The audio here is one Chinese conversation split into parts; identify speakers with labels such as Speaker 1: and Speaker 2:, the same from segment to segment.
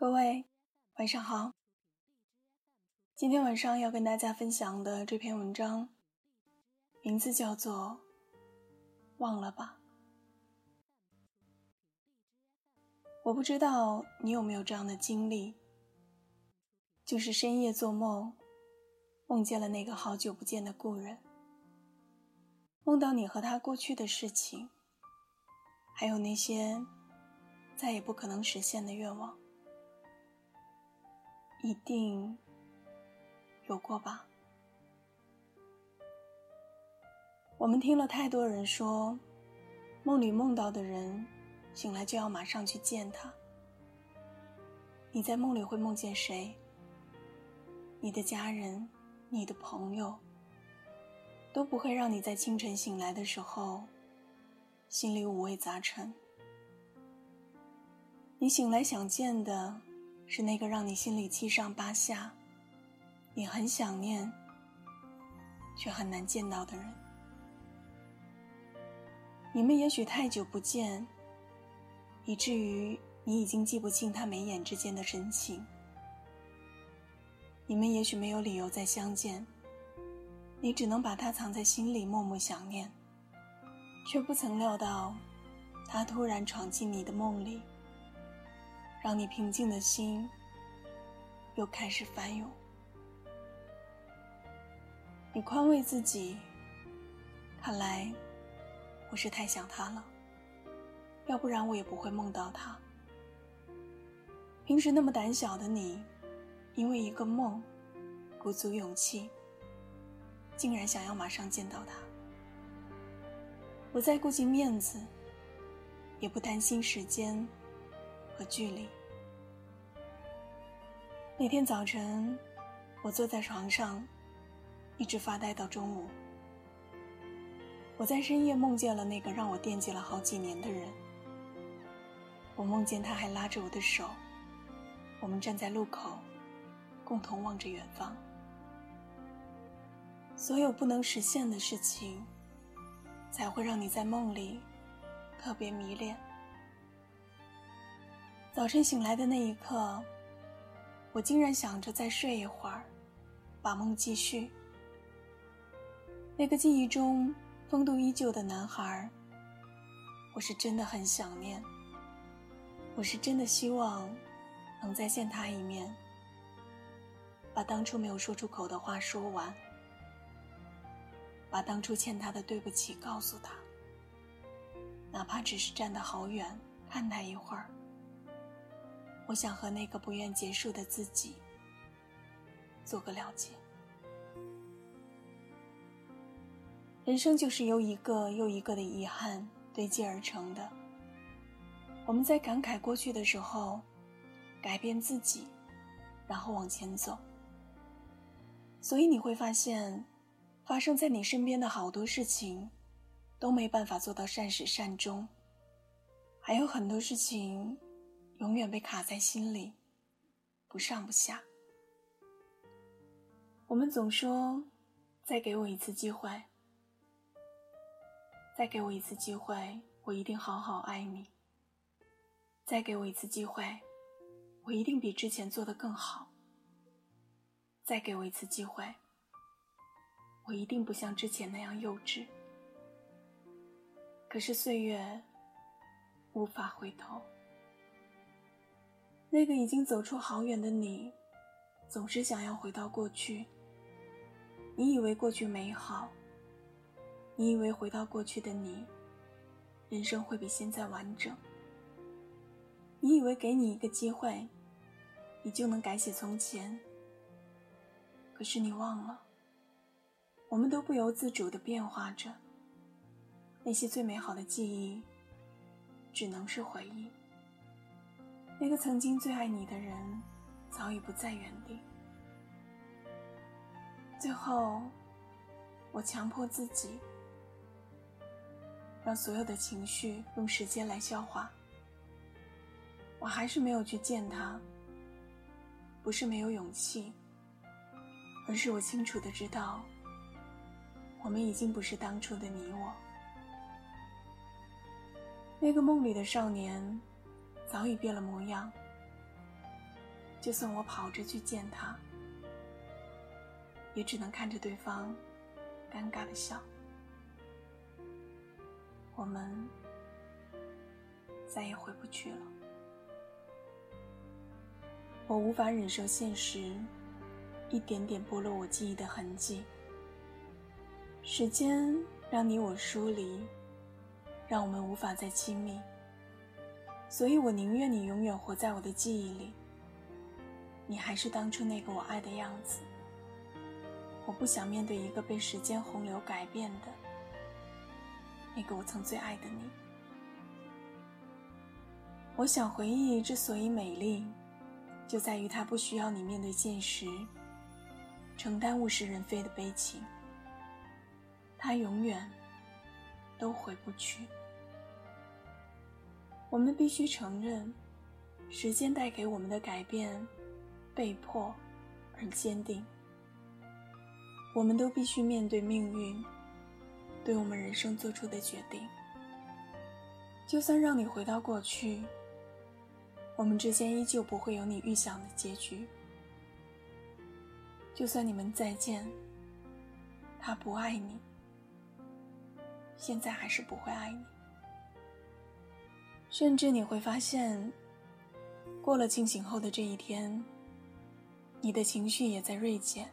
Speaker 1: 各位晚上好。今天晚上要跟大家分享的这篇文章，名字叫做《忘了吧》。我不知道你有没有这样的经历，就是深夜做梦，梦见了那个好久不见的故人，梦到你和他过去的事情，还有那些再也不可能实现的愿望。一定有过吧？我们听了太多人说，梦里梦到的人，醒来就要马上去见他。你在梦里会梦见谁？你的家人、你的朋友，都不会让你在清晨醒来的时候，心里五味杂陈。你醒来想见的。是那个让你心里七上八下，你很想念，却很难见到的人。你们也许太久不见，以至于你已经记不清他眉眼之间的神情。你们也许没有理由再相见，你只能把他藏在心里，默默想念，却不曾料到，他突然闯进你的梦里。让你平静的心又开始翻涌。你宽慰自己，看来我是太想他了，要不然我也不会梦到他。平时那么胆小的你，因为一个梦，鼓足勇气，竟然想要马上见到他。不再顾及面子，也不担心时间。和距离。那天早晨，我坐在床上，一直发呆到中午。我在深夜梦见了那个让我惦记了好几年的人。我梦见他还拉着我的手，我们站在路口，共同望着远方。所有不能实现的事情，才会让你在梦里特别迷恋。早晨醒来的那一刻，我竟然想着再睡一会儿，把梦继续。那个记忆中风度依旧的男孩，我是真的很想念。我是真的希望能再见他一面，把当初没有说出口的话说完，把当初欠他的对不起告诉他，哪怕只是站得好远看他一会儿。我想和那个不愿结束的自己做个了结。人生就是由一个又一个的遗憾堆积而成的。我们在感慨过去的时候，改变自己，然后往前走。所以你会发现，发生在你身边的好多事情，都没办法做到善始善终，还有很多事情。永远被卡在心里，不上不下。我们总说：“再给我一次机会，再给我一次机会，我一定好好爱你。再给我一次机会，我一定比之前做的更好。再给我一次机会，我一定不像之前那样幼稚。”可是岁月无法回头。那个已经走出好远的你，总是想要回到过去。你以为过去美好，你以为回到过去的你，人生会比现在完整。你以为给你一个机会，你就能改写从前。可是你忘了，我们都不由自主的变化着。那些最美好的记忆，只能是回忆。那个曾经最爱你的人，早已不在原地。最后，我强迫自己，让所有的情绪用时间来消化。我还是没有去见他，不是没有勇气，而是我清楚的知道，我们已经不是当初的你我。那个梦里的少年。早已变了模样，就算我跑着去见他，也只能看着对方尴尬的笑。我们再也回不去了。我无法忍受现实一点点剥落我记忆的痕迹。时间让你我疏离，让我们无法再亲密。所以我宁愿你永远活在我的记忆里。你还是当初那个我爱的样子。我不想面对一个被时间洪流改变的那个我曾最爱的你。我想回忆之所以美丽，就在于它不需要你面对现实，承担物是人非的悲情。它永远都回不去。我们必须承认，时间带给我们的改变。被迫而坚定，我们都必须面对命运对我们人生做出的决定。就算让你回到过去，我们之间依旧不会有你预想的结局。就算你们再见，他不爱你，现在还是不会爱你。甚至你会发现，过了清醒后的这一天。你的情绪也在锐减，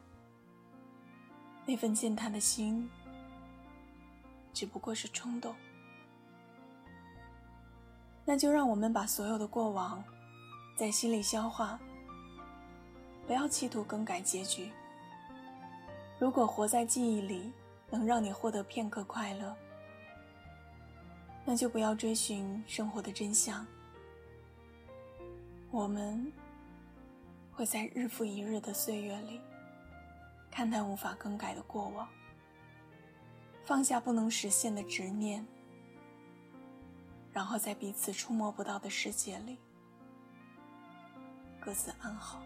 Speaker 1: 那份践踏的心，只不过是冲动。那就让我们把所有的过往，在心里消化，不要企图更改结局。如果活在记忆里能让你获得片刻快乐，那就不要追寻生活的真相。我们。会在日复一日的岁月里，看淡无法更改的过往，放下不能实现的执念，然后在彼此触摸不到的世界里，各自安好。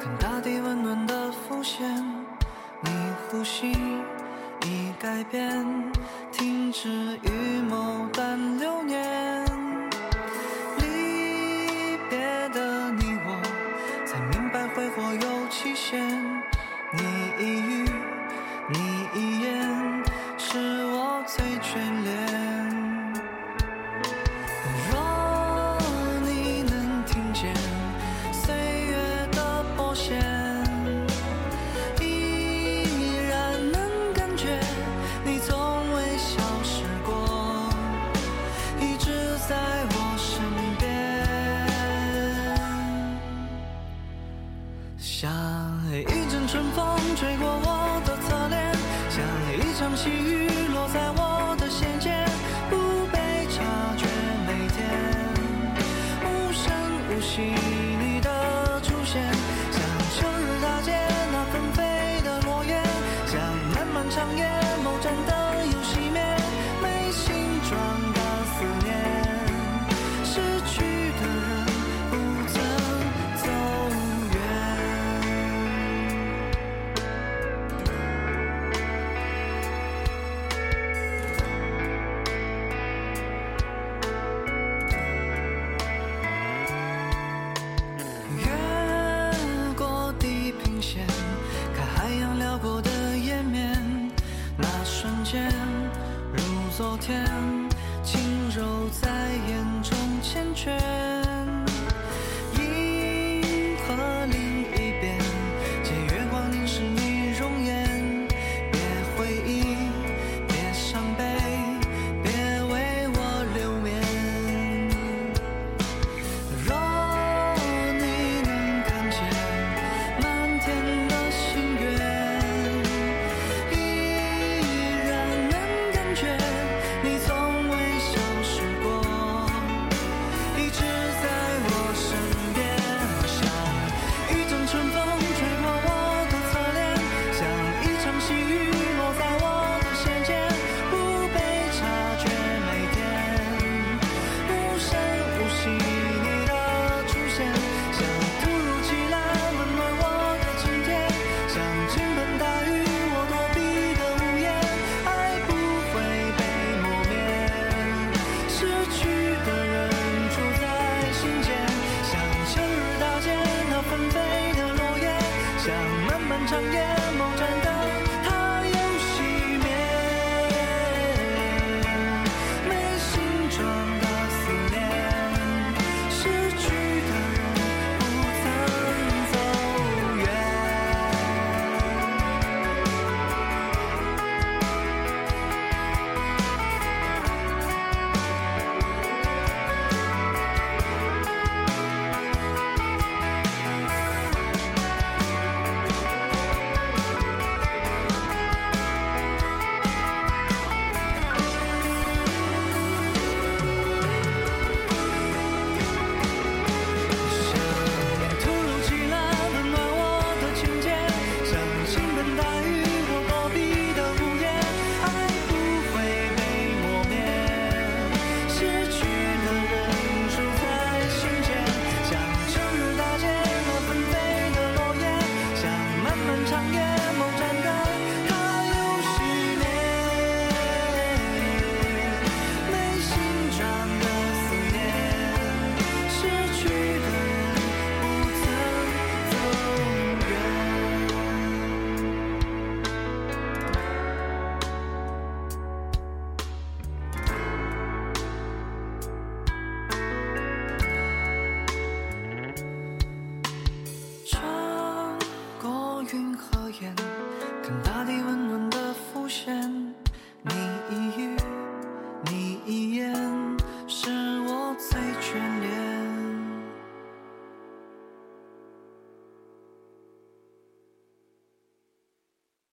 Speaker 2: 看大地温暖的浮现，你呼吸已改变，停止预谋但吹过我的侧脸，像一场细雨，落在我的心间，不被察觉每天，无声无息你的出现，像春日大街那纷飞的落叶，像漫漫长夜。forget.